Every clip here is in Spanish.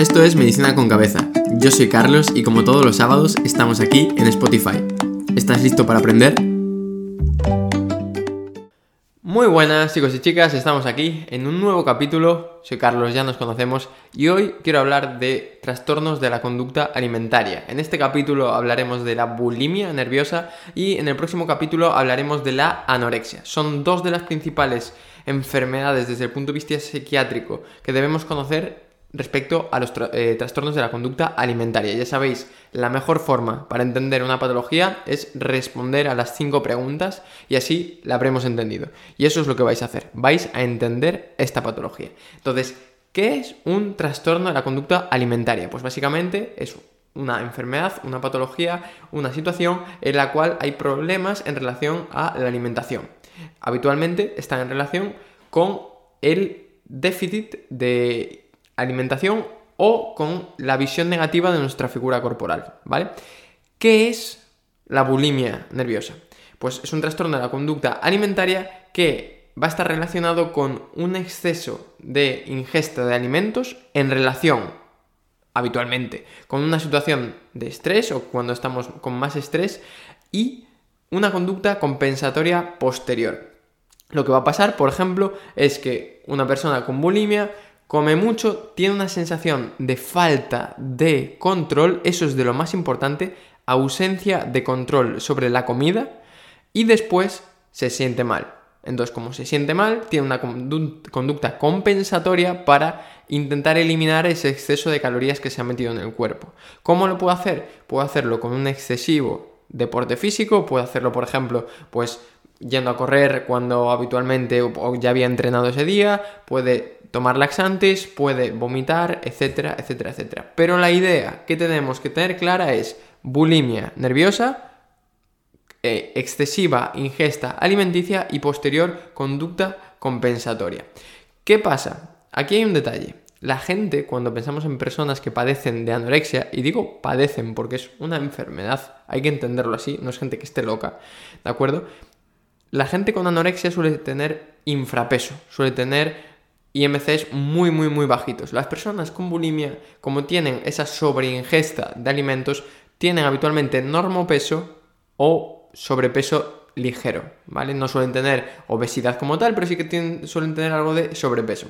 Esto es Medicina con Cabeza. Yo soy Carlos y como todos los sábados estamos aquí en Spotify. ¿Estás listo para aprender? Muy buenas chicos y chicas, estamos aquí en un nuevo capítulo. Soy Carlos, ya nos conocemos y hoy quiero hablar de trastornos de la conducta alimentaria. En este capítulo hablaremos de la bulimia nerviosa y en el próximo capítulo hablaremos de la anorexia. Son dos de las principales enfermedades desde el punto de vista psiquiátrico que debemos conocer respecto a los eh, trastornos de la conducta alimentaria. Ya sabéis, la mejor forma para entender una patología es responder a las cinco preguntas y así la habremos entendido. Y eso es lo que vais a hacer, vais a entender esta patología. Entonces, ¿qué es un trastorno de la conducta alimentaria? Pues básicamente es una enfermedad, una patología, una situación en la cual hay problemas en relación a la alimentación. Habitualmente están en relación con el déficit de alimentación o con la visión negativa de nuestra figura corporal, ¿vale? ¿Qué es la bulimia nerviosa? Pues es un trastorno de la conducta alimentaria que va a estar relacionado con un exceso de ingesta de alimentos en relación habitualmente con una situación de estrés o cuando estamos con más estrés y una conducta compensatoria posterior. Lo que va a pasar, por ejemplo, es que una persona con bulimia come mucho, tiene una sensación de falta de control, eso es de lo más importante, ausencia de control sobre la comida y después se siente mal. Entonces, como se siente mal, tiene una conducta compensatoria para intentar eliminar ese exceso de calorías que se ha metido en el cuerpo. ¿Cómo lo puedo hacer? Puedo hacerlo con un excesivo deporte físico, puedo hacerlo, por ejemplo, pues yendo a correr cuando habitualmente ya había entrenado ese día, puede tomar laxantes, puede vomitar, etcétera, etcétera, etcétera. Pero la idea que tenemos que tener clara es bulimia nerviosa, eh, excesiva ingesta alimenticia y posterior conducta compensatoria. ¿Qué pasa? Aquí hay un detalle. La gente, cuando pensamos en personas que padecen de anorexia, y digo padecen porque es una enfermedad, hay que entenderlo así, no es gente que esté loca, ¿de acuerdo? La gente con anorexia suele tener infrapeso, suele tener IMCs muy, muy, muy bajitos. Las personas con bulimia, como tienen esa sobreingesta de alimentos, tienen habitualmente normopeso o sobrepeso ligero, ¿vale? No suelen tener obesidad como tal, pero sí que suelen tener algo de sobrepeso.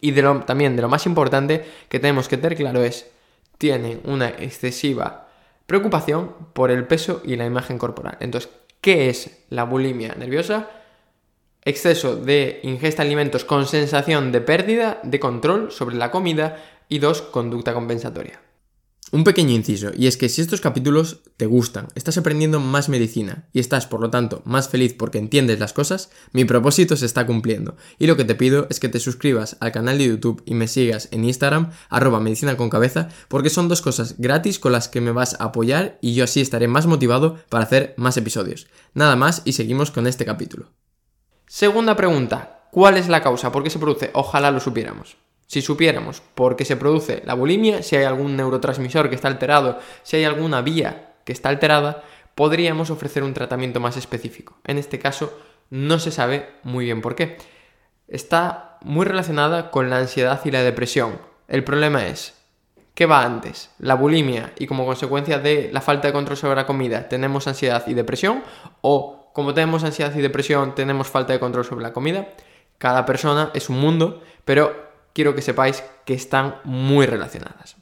Y de lo, también de lo más importante que tenemos que tener claro es, tienen una excesiva preocupación por el peso y la imagen corporal. Entonces, ¿qué es la bulimia nerviosa? Exceso de ingesta de alimentos con sensación de pérdida de control sobre la comida y dos, conducta compensatoria. Un pequeño inciso, y es que si estos capítulos te gustan, estás aprendiendo más medicina y estás, por lo tanto, más feliz porque entiendes las cosas, mi propósito se está cumpliendo. Y lo que te pido es que te suscribas al canal de YouTube y me sigas en Instagram, arroba medicina con cabeza, porque son dos cosas gratis con las que me vas a apoyar y yo así estaré más motivado para hacer más episodios. Nada más y seguimos con este capítulo. Segunda pregunta, ¿cuál es la causa? ¿Por qué se produce? Ojalá lo supiéramos. Si supiéramos por qué se produce la bulimia, si hay algún neurotransmisor que está alterado, si hay alguna vía que está alterada, podríamos ofrecer un tratamiento más específico. En este caso, no se sabe muy bien por qué. Está muy relacionada con la ansiedad y la depresión. El problema es, ¿qué va antes? ¿La bulimia y como consecuencia de la falta de control sobre la comida tenemos ansiedad y depresión? ¿O como tenemos ansiedad y depresión, tenemos falta de control sobre la comida. Cada persona es un mundo, pero quiero que sepáis que están muy relacionadas.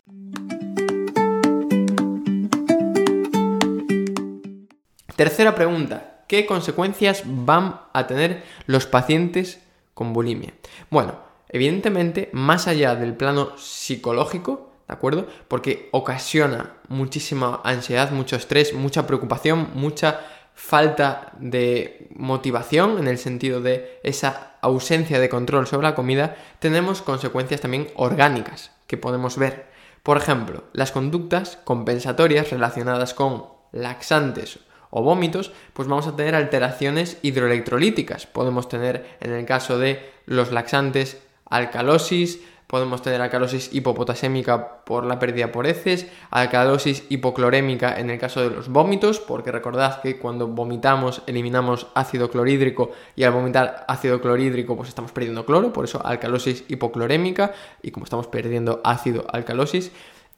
Tercera pregunta, ¿qué consecuencias van a tener los pacientes con bulimia? Bueno, evidentemente, más allá del plano psicológico, ¿de acuerdo? Porque ocasiona muchísima ansiedad, mucho estrés, mucha preocupación, mucha falta de motivación, en el sentido de esa ausencia de control sobre la comida, tenemos consecuencias también orgánicas que podemos ver. Por ejemplo, las conductas compensatorias relacionadas con laxantes o vómitos, pues vamos a tener alteraciones hidroelectrolíticas. Podemos tener, en el caso de los laxantes, alcalosis, podemos tener alcalosis hipopotasémica por la pérdida por heces, alcalosis hipoclorémica en el caso de los vómitos, porque recordad que cuando vomitamos eliminamos ácido clorhídrico y al vomitar ácido clorhídrico pues estamos perdiendo cloro, por eso alcalosis hipoclorémica y como estamos perdiendo ácido alcalosis.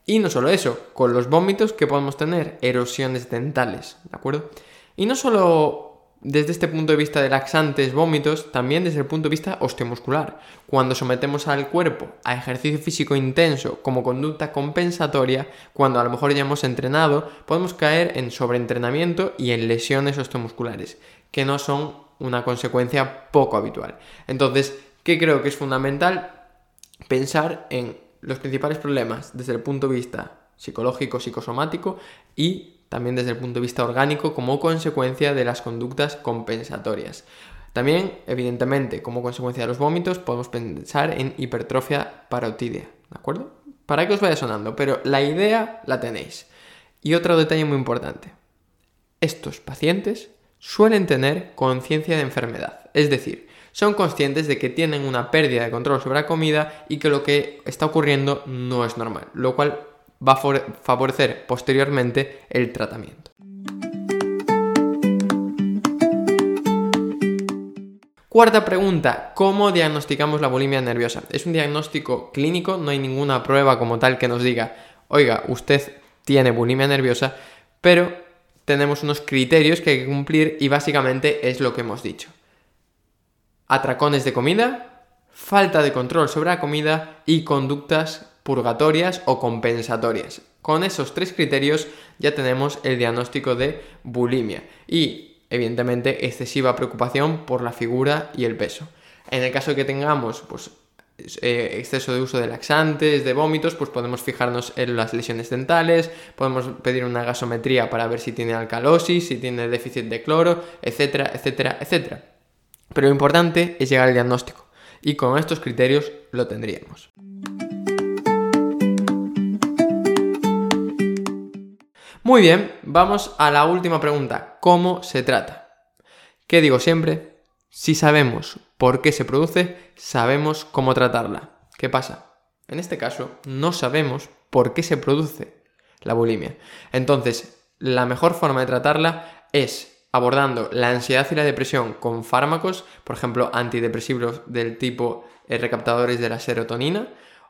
Y no solo eso, con los vómitos que podemos tener erosiones dentales, ¿de acuerdo? Y no solo desde este punto de vista de laxantes, vómitos, también desde el punto de vista osteomuscular. Cuando sometemos al cuerpo a ejercicio físico intenso como conducta compensatoria, cuando a lo mejor ya hemos entrenado, podemos caer en sobreentrenamiento y en lesiones osteomusculares, que no son una consecuencia poco habitual. Entonces, ¿qué creo que es fundamental? Pensar en los principales problemas desde el punto de vista psicológico, psicosomático y también desde el punto de vista orgánico como consecuencia de las conductas compensatorias. También, evidentemente, como consecuencia de los vómitos, podemos pensar en hipertrofia parotidia, ¿de acuerdo? Para que os vaya sonando, pero la idea la tenéis. Y otro detalle muy importante. Estos pacientes suelen tener conciencia de enfermedad, es decir, son conscientes de que tienen una pérdida de control sobre la comida y que lo que está ocurriendo no es normal, lo cual va a favorecer posteriormente el tratamiento. Cuarta pregunta, ¿cómo diagnosticamos la bulimia nerviosa? Es un diagnóstico clínico, no hay ninguna prueba como tal que nos diga, oiga, usted tiene bulimia nerviosa, pero tenemos unos criterios que hay que cumplir y básicamente es lo que hemos dicho. Atracones de comida, falta de control sobre la comida y conductas purgatorias o compensatorias. Con esos tres criterios ya tenemos el diagnóstico de bulimia y evidentemente excesiva preocupación por la figura y el peso. En el caso de que tengamos pues, eh, exceso de uso de laxantes, de vómitos, pues podemos fijarnos en las lesiones dentales, podemos pedir una gasometría para ver si tiene alcalosis, si tiene déficit de cloro, etcétera, etcétera, etcétera. Pero lo importante es llegar al diagnóstico y con estos criterios lo tendríamos. Muy bien, vamos a la última pregunta. ¿Cómo se trata? ¿Qué digo siempre? Si sabemos por qué se produce, sabemos cómo tratarla. ¿Qué pasa? En este caso, no sabemos por qué se produce la bulimia. Entonces, la mejor forma de tratarla es abordando la ansiedad y la depresión con fármacos, por ejemplo, antidepresivos del tipo eh, recaptadores de la serotonina,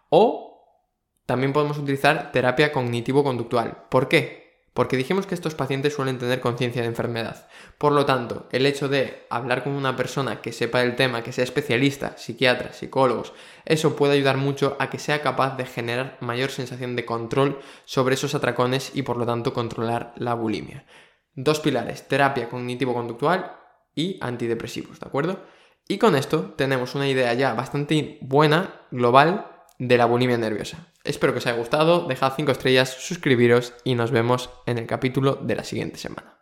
o también podemos utilizar terapia cognitivo-conductual. ¿Por qué? Porque dijimos que estos pacientes suelen tener conciencia de enfermedad. Por lo tanto, el hecho de hablar con una persona que sepa el tema, que sea especialista, psiquiatra, psicólogos, eso puede ayudar mucho a que sea capaz de generar mayor sensación de control sobre esos atracones y por lo tanto controlar la bulimia. Dos pilares, terapia cognitivo-conductual y antidepresivos, ¿de acuerdo? Y con esto tenemos una idea ya bastante buena, global, de la bulimia nerviosa. Espero que os haya gustado, dejad 5 estrellas, suscribiros y nos vemos en el capítulo de la siguiente semana.